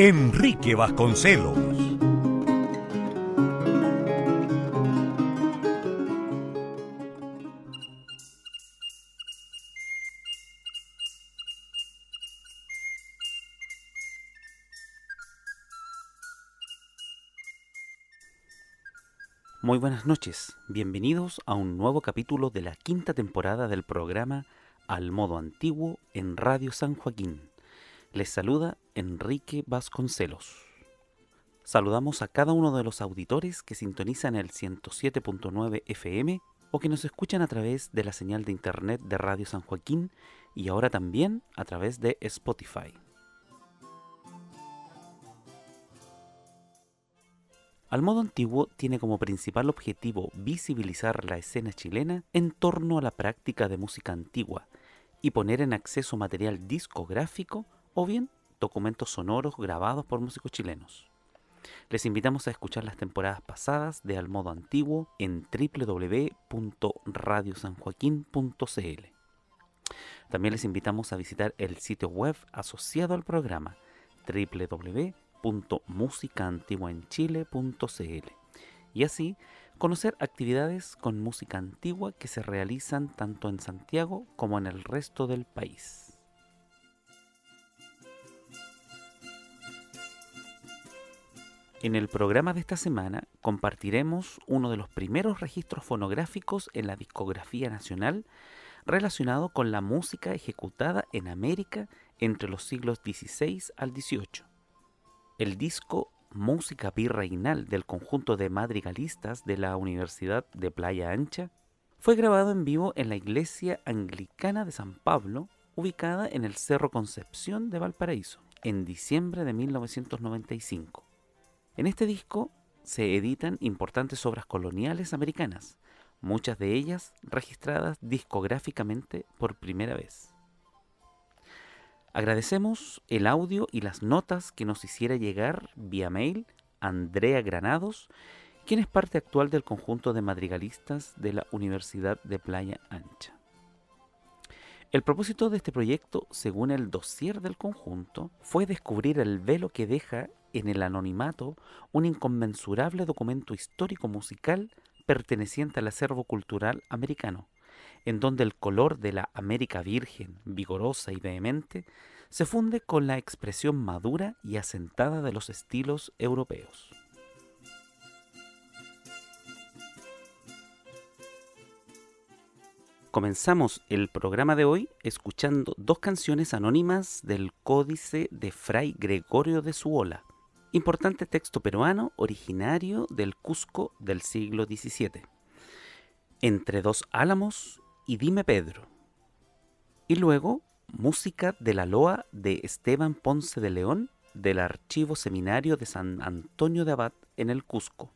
Enrique Vasconcelos. Muy buenas noches, bienvenidos a un nuevo capítulo de la quinta temporada del programa Al Modo Antiguo en Radio San Joaquín. Les saluda Enrique Vasconcelos. Saludamos a cada uno de los auditores que sintonizan el 107.9 FM o que nos escuchan a través de la señal de internet de Radio San Joaquín y ahora también a través de Spotify. Al modo antiguo tiene como principal objetivo visibilizar la escena chilena en torno a la práctica de música antigua y poner en acceso material discográfico o bien documentos sonoros grabados por músicos chilenos. Les invitamos a escuchar las temporadas pasadas de Al Modo Antiguo en www.radiosanjoaquín.cl. También les invitamos a visitar el sitio web asociado al programa www.musicaantiguaenchile.cl y así conocer actividades con música antigua que se realizan tanto en Santiago como en el resto del país. En el programa de esta semana compartiremos uno de los primeros registros fonográficos en la discografía nacional relacionado con la música ejecutada en América entre los siglos XVI al XVIII. El disco Música Virreinal del conjunto de madrigalistas de la Universidad de Playa Ancha fue grabado en vivo en la iglesia anglicana de San Pablo, ubicada en el Cerro Concepción de Valparaíso, en diciembre de 1995. En este disco se editan importantes obras coloniales americanas, muchas de ellas registradas discográficamente por primera vez. Agradecemos el audio y las notas que nos hiciera llegar vía mail Andrea Granados, quien es parte actual del conjunto de madrigalistas de la Universidad de Playa Ancha. El propósito de este proyecto, según el dossier del conjunto, fue descubrir el velo que deja en el anonimato un inconmensurable documento histórico musical perteneciente al acervo cultural americano, en donde el color de la América virgen, vigorosa y vehemente, se funde con la expresión madura y asentada de los estilos europeos. Comenzamos el programa de hoy escuchando dos canciones anónimas del Códice de Fray Gregorio de Suola, importante texto peruano originario del Cusco del siglo XVII. Entre dos álamos y Dime Pedro. Y luego, música de la loa de Esteban Ponce de León del Archivo Seminario de San Antonio de Abad en el Cusco,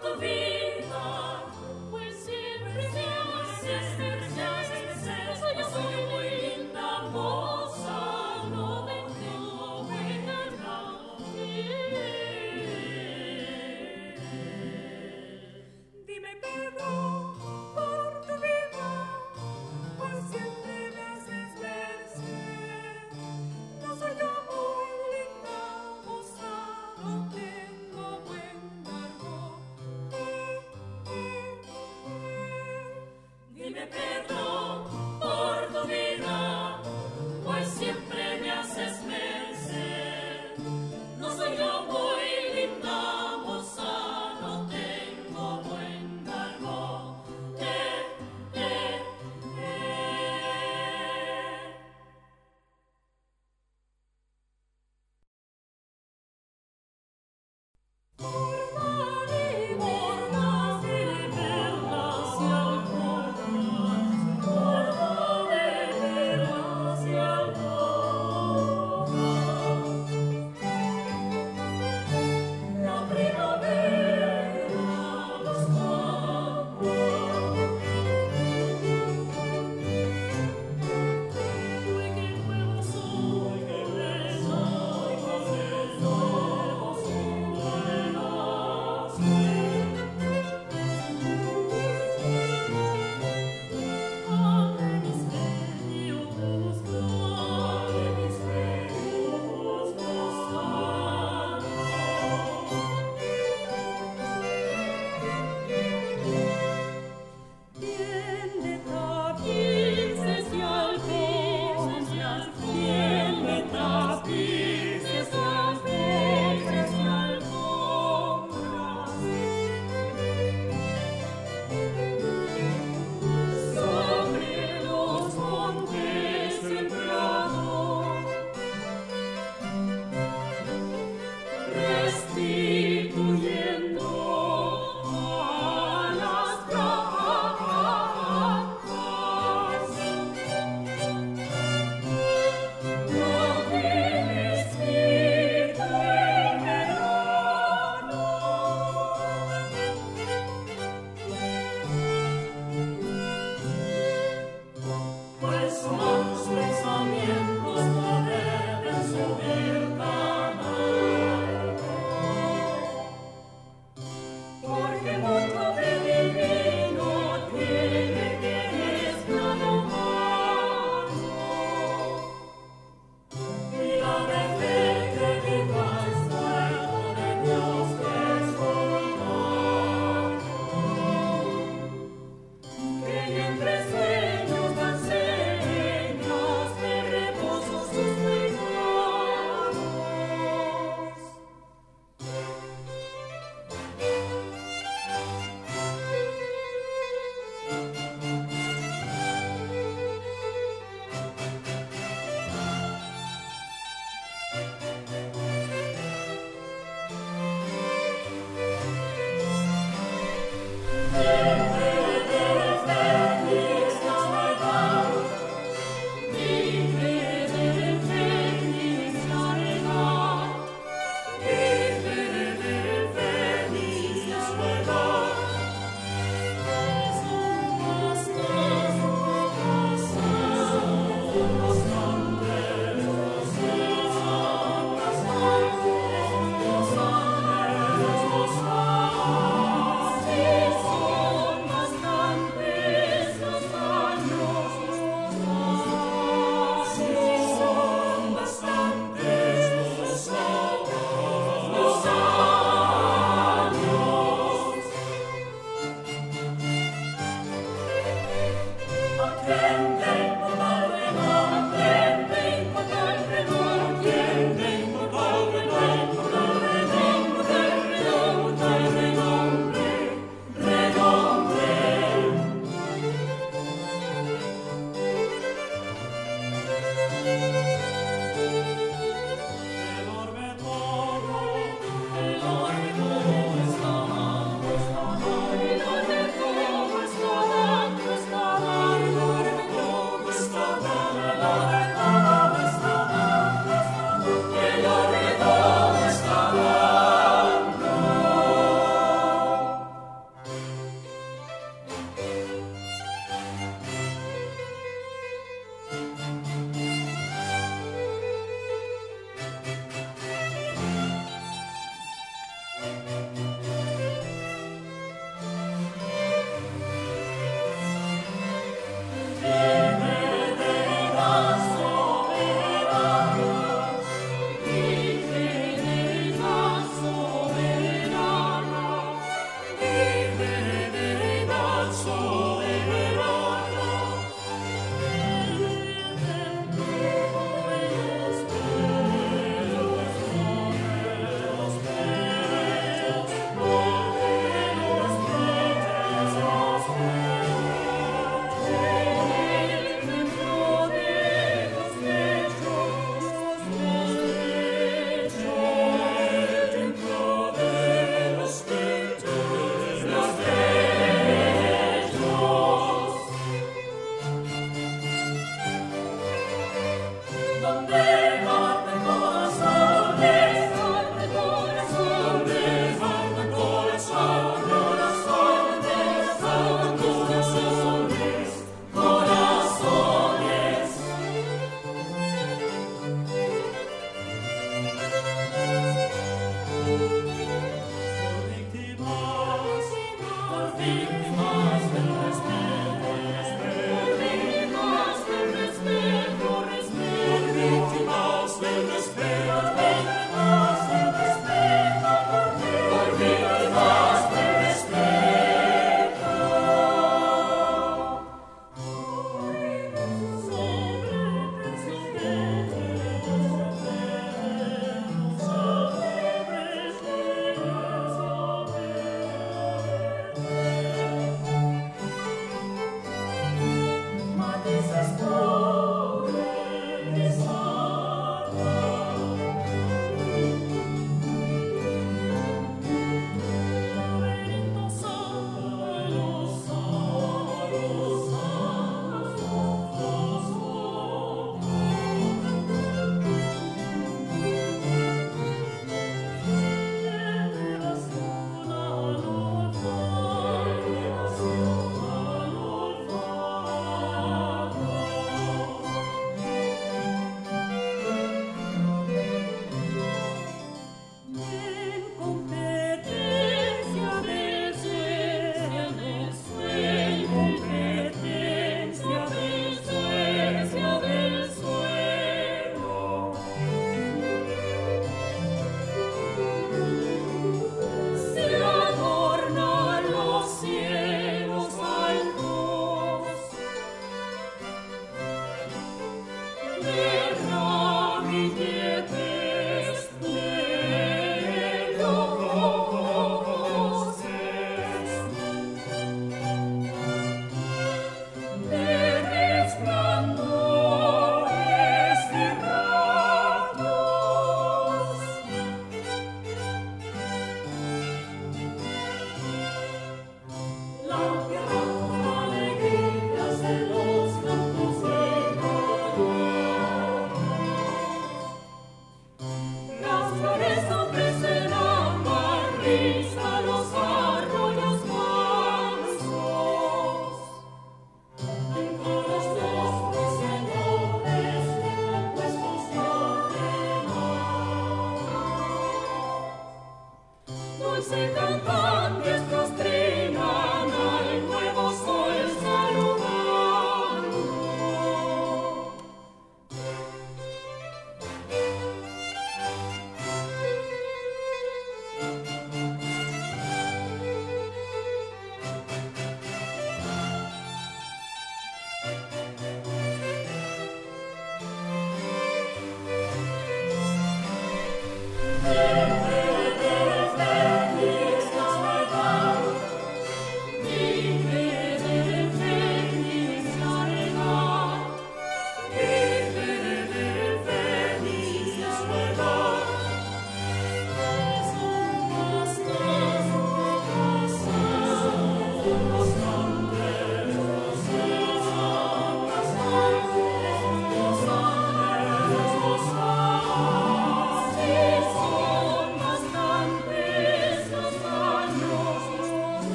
Porto Velho.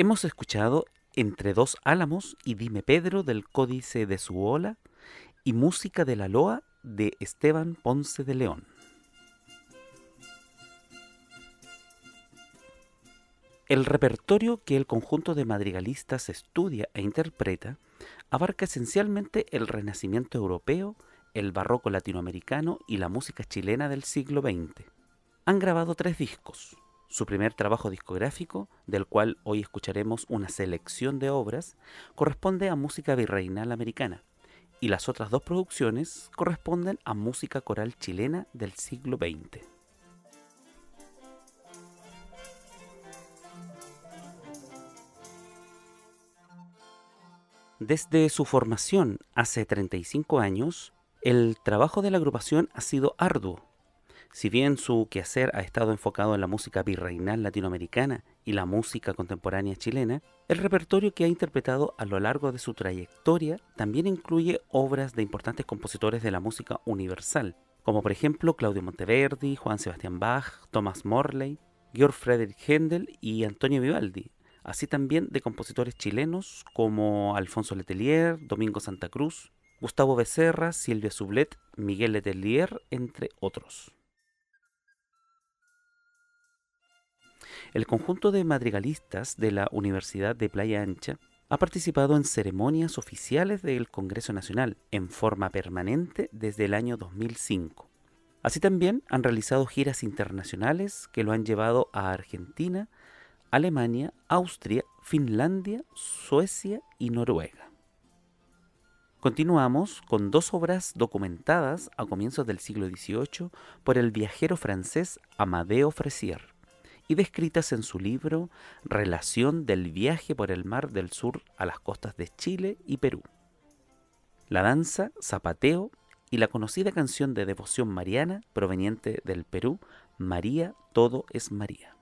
Hemos escuchado Entre dos álamos y Dime Pedro del Códice de Suola y Música de la Loa de Esteban Ponce de León. El repertorio que el conjunto de madrigalistas estudia e interpreta abarca esencialmente el renacimiento europeo, el barroco latinoamericano y la música chilena del siglo XX. Han grabado tres discos, su primer trabajo discográfico, del cual hoy escucharemos una selección de obras, corresponde a música virreinal americana, y las otras dos producciones corresponden a música coral chilena del siglo XX. Desde su formación hace 35 años, el trabajo de la agrupación ha sido arduo. Si bien su quehacer ha estado enfocado en la música virreinal latinoamericana y la música contemporánea chilena, el repertorio que ha interpretado a lo largo de su trayectoria también incluye obras de importantes compositores de la música universal, como por ejemplo Claudio Monteverdi, Juan Sebastián Bach, Thomas Morley, Georg Friedrich Händel y Antonio Vivaldi, así también de compositores chilenos como Alfonso Letelier, Domingo Santa Cruz, Gustavo Becerra, Silvia Sublet, Miguel Letelier, entre otros. El conjunto de madrigalistas de la Universidad de Playa Ancha ha participado en ceremonias oficiales del Congreso Nacional en forma permanente desde el año 2005. Así también han realizado giras internacionales que lo han llevado a Argentina, Alemania, Austria, Finlandia, Suecia y Noruega. Continuamos con dos obras documentadas a comienzos del siglo XVIII por el viajero francés Amadeo Fresier y descritas en su libro Relación del viaje por el mar del sur a las costas de Chile y Perú. La danza, zapateo y la conocida canción de devoción mariana proveniente del Perú, María, todo es María.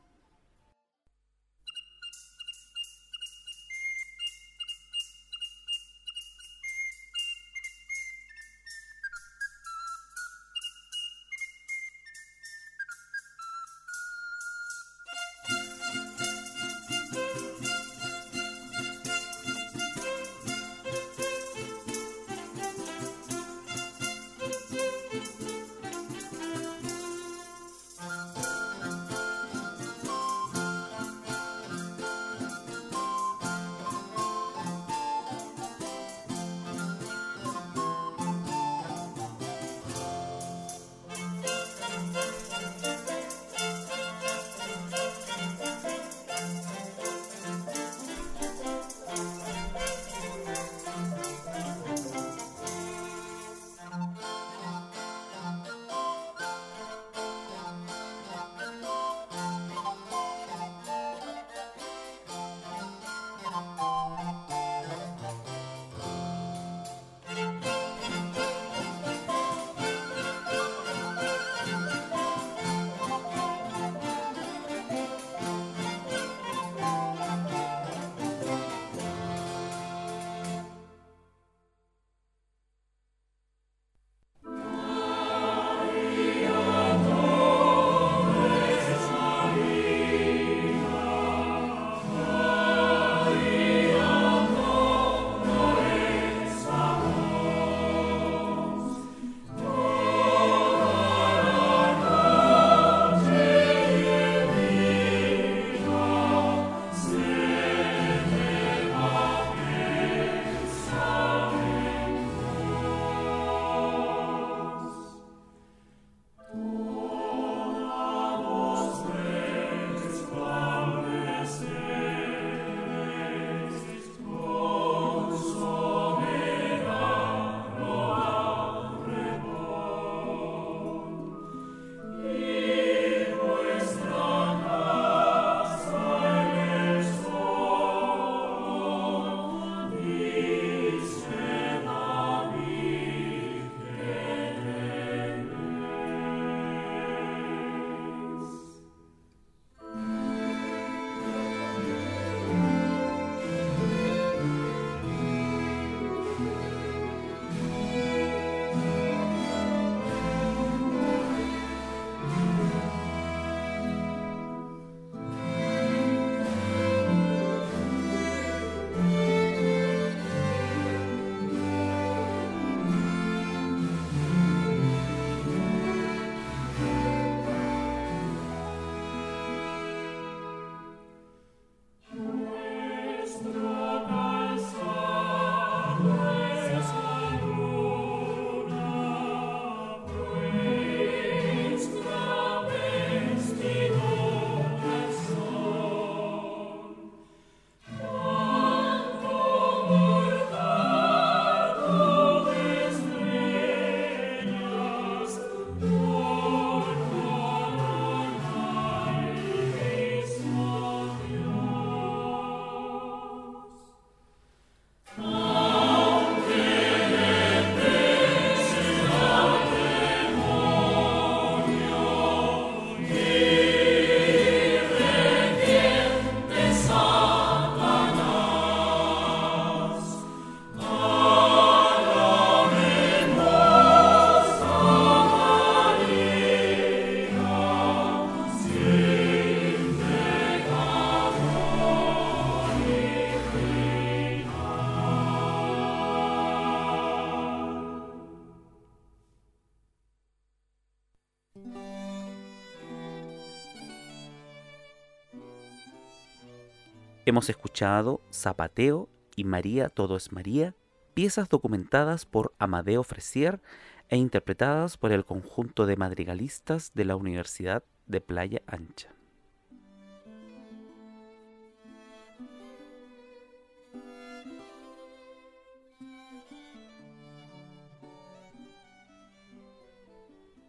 Hemos escuchado Zapateo y María Todo es María, piezas documentadas por Amadeo Fresier e interpretadas por el conjunto de madrigalistas de la Universidad de Playa Ancha.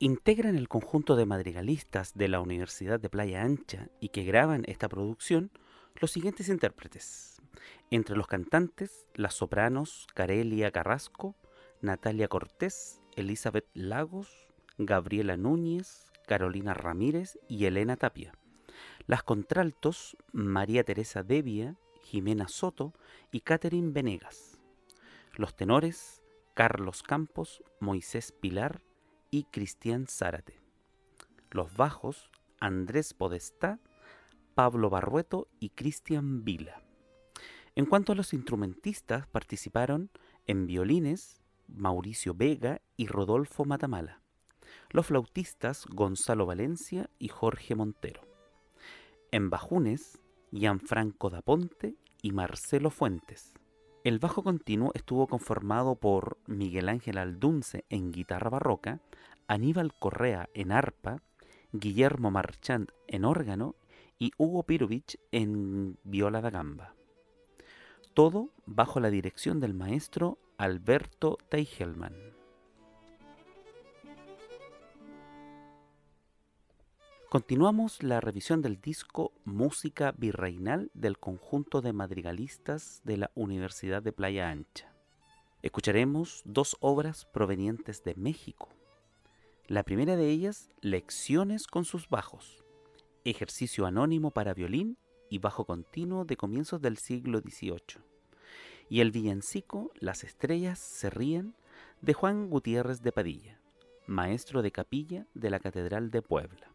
Integran el conjunto de madrigalistas de la Universidad de Playa Ancha y que graban esta producción los siguientes intérpretes. Entre los cantantes, las sopranos Carelia Carrasco, Natalia Cortés, Elizabeth Lagos, Gabriela Núñez, Carolina Ramírez y Elena Tapia. Las contraltos, María Teresa Devia, Jimena Soto y Catherine Venegas. Los tenores, Carlos Campos, Moisés Pilar, y Cristian Zárate. Los bajos, Andrés Podestá, Pablo Barrueto y Cristian Vila. En cuanto a los instrumentistas, participaron en violines Mauricio Vega y Rodolfo Matamala. Los flautistas Gonzalo Valencia y Jorge Montero. En bajunes, Gianfranco Daponte y Marcelo Fuentes. El bajo continuo estuvo conformado por Miguel Ángel Aldunce en guitarra barroca, Aníbal Correa en arpa, Guillermo Marchand en órgano y Hugo Pirovich en viola da gamba. Todo bajo la dirección del maestro Alberto Teichelman. Continuamos la revisión del disco Música Virreinal del conjunto de madrigalistas de la Universidad de Playa Ancha. Escucharemos dos obras provenientes de México. La primera de ellas, Lecciones con sus bajos, ejercicio anónimo para violín y bajo continuo de comienzos del siglo XVIII. Y el villancico Las estrellas se ríen de Juan Gutiérrez de Padilla, maestro de capilla de la Catedral de Puebla.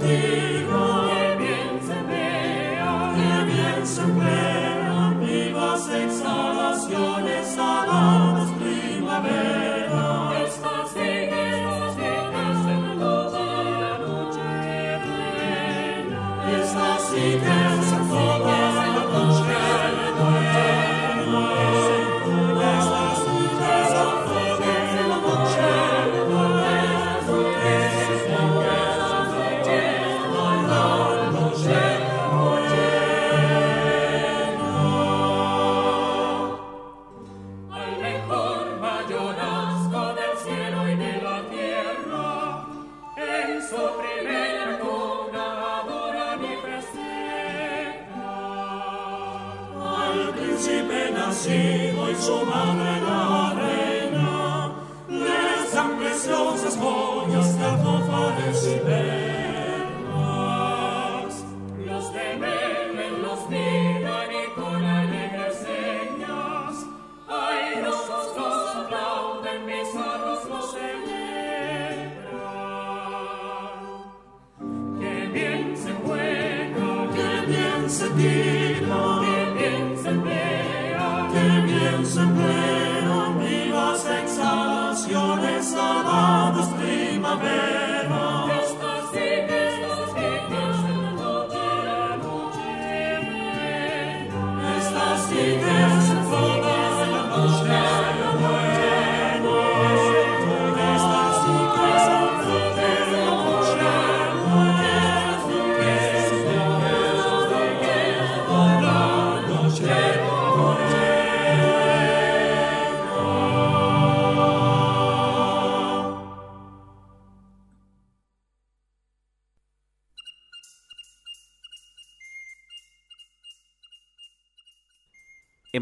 Se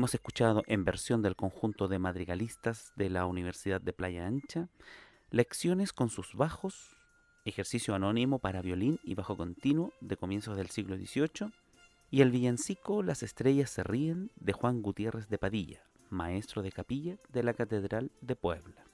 Hemos escuchado en versión del conjunto de madrigalistas de la Universidad de Playa Ancha lecciones con sus bajos, ejercicio anónimo para violín y bajo continuo de comienzos del siglo XVIII, y el villancico Las estrellas se ríen de Juan Gutiérrez de Padilla, maestro de capilla de la Catedral de Puebla.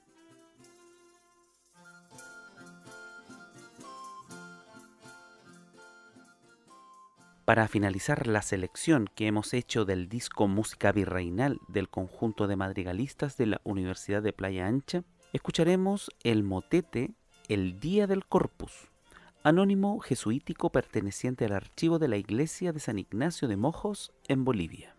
Para finalizar la selección que hemos hecho del disco Música Virreinal del conjunto de madrigalistas de la Universidad de Playa Ancha, escucharemos el motete El Día del Corpus, anónimo jesuítico perteneciente al archivo de la Iglesia de San Ignacio de Mojos en Bolivia.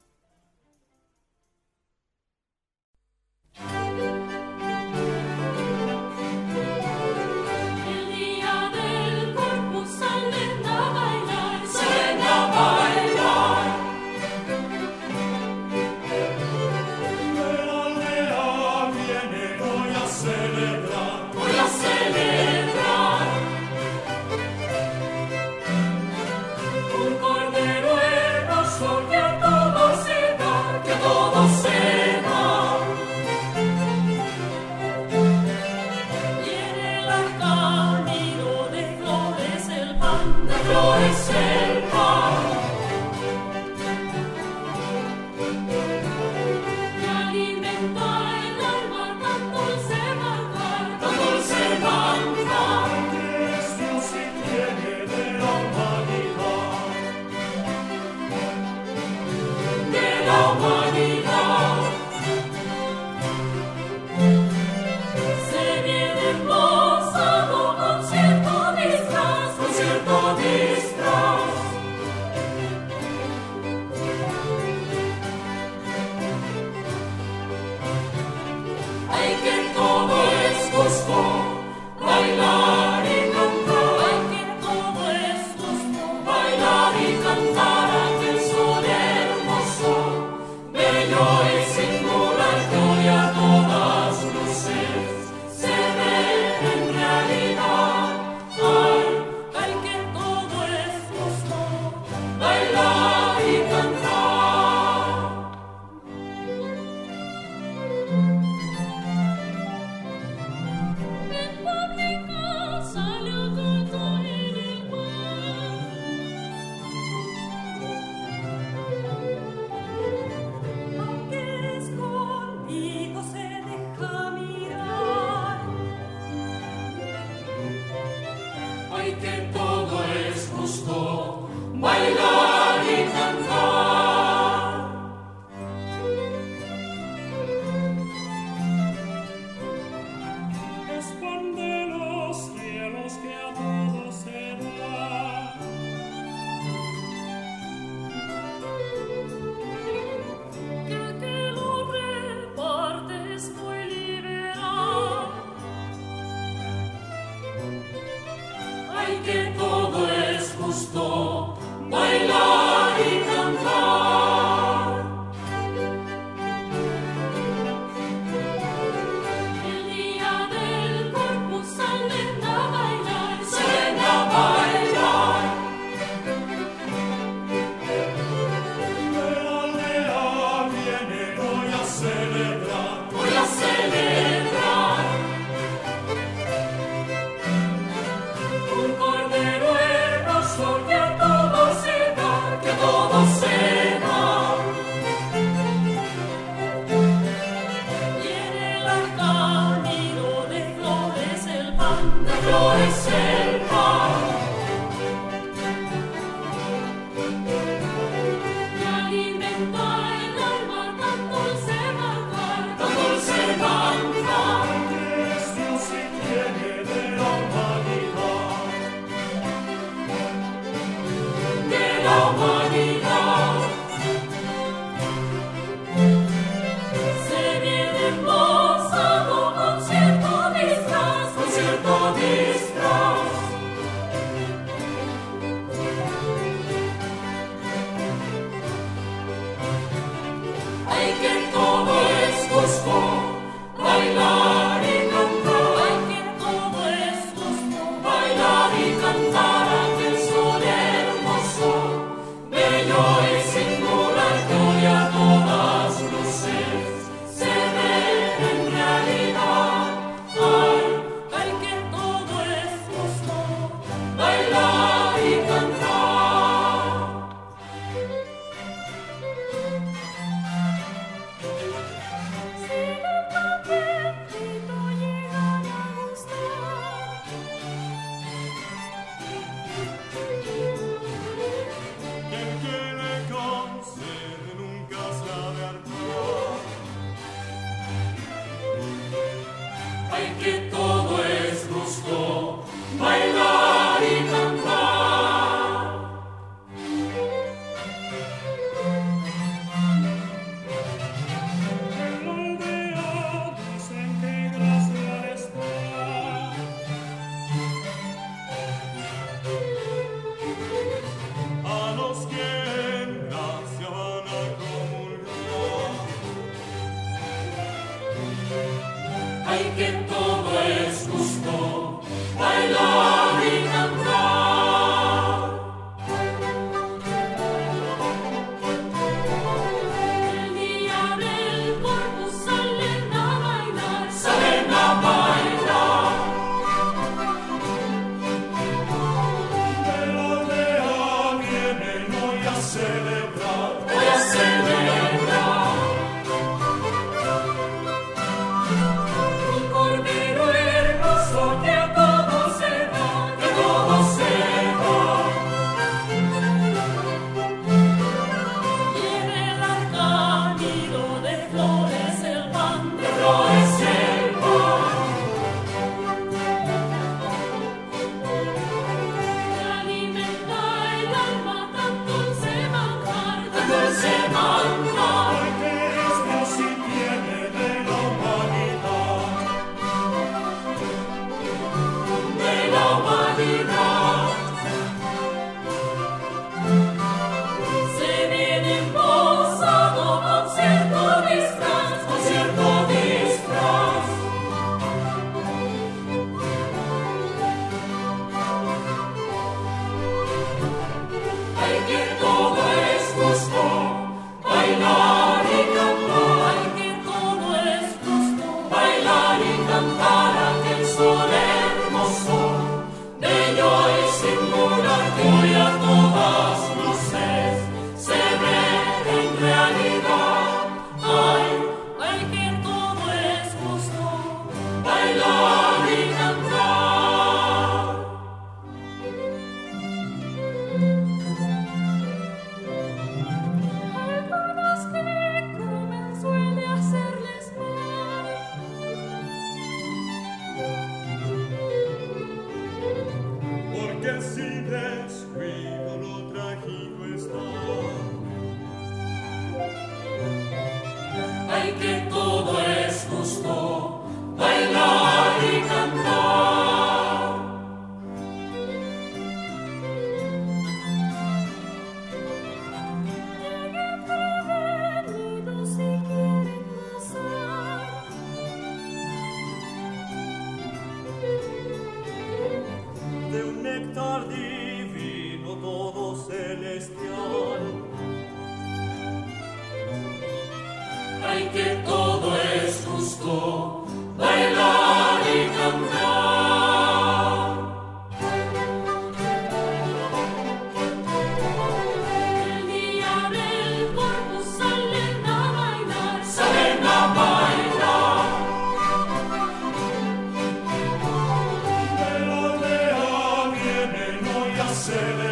say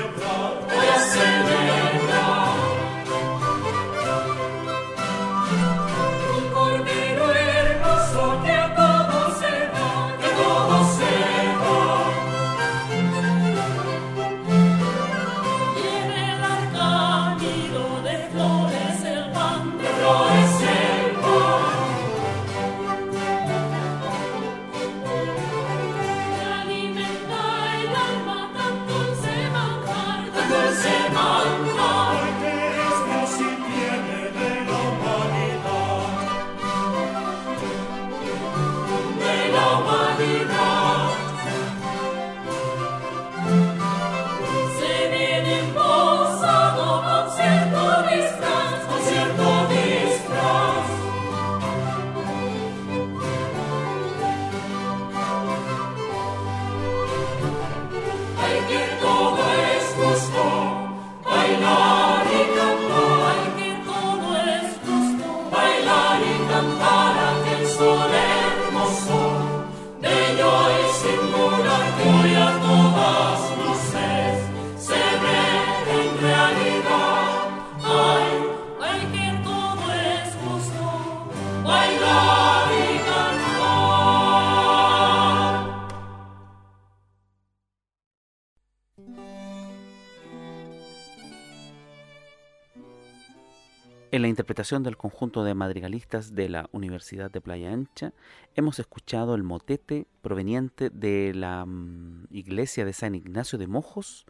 del conjunto de madrigalistas de la Universidad de Playa Ancha, hemos escuchado el motete proveniente de la mm, iglesia de San Ignacio de Mojos,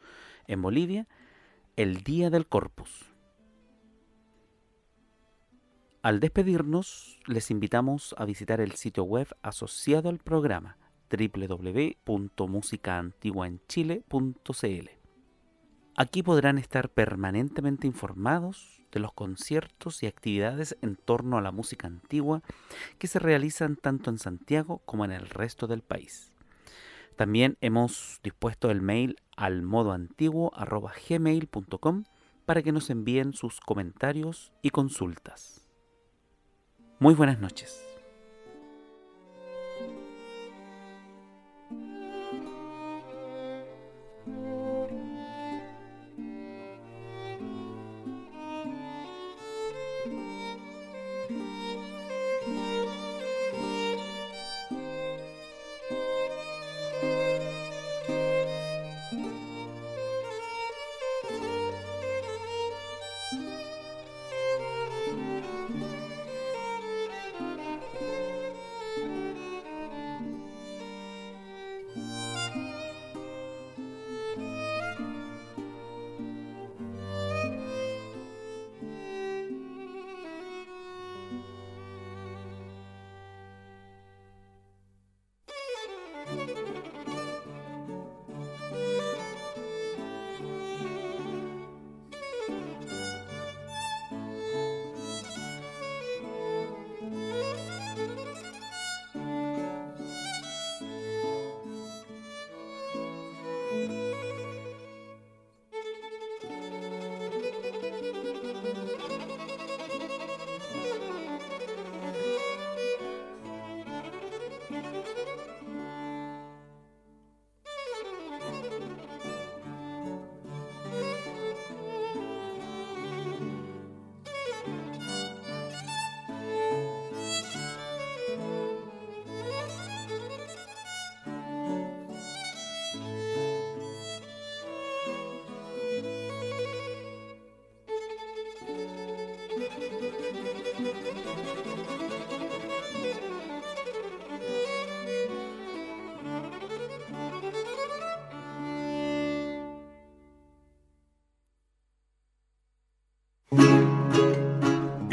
en Bolivia, el Día del Corpus. Al despedirnos, les invitamos a visitar el sitio web asociado al programa www.musicaantiguaenchile.cl. Aquí podrán estar permanentemente informados de los conciertos y actividades en torno a la música antigua que se realizan tanto en Santiago como en el resto del país. También hemos dispuesto el mail al modo para que nos envíen sus comentarios y consultas. Muy buenas noches.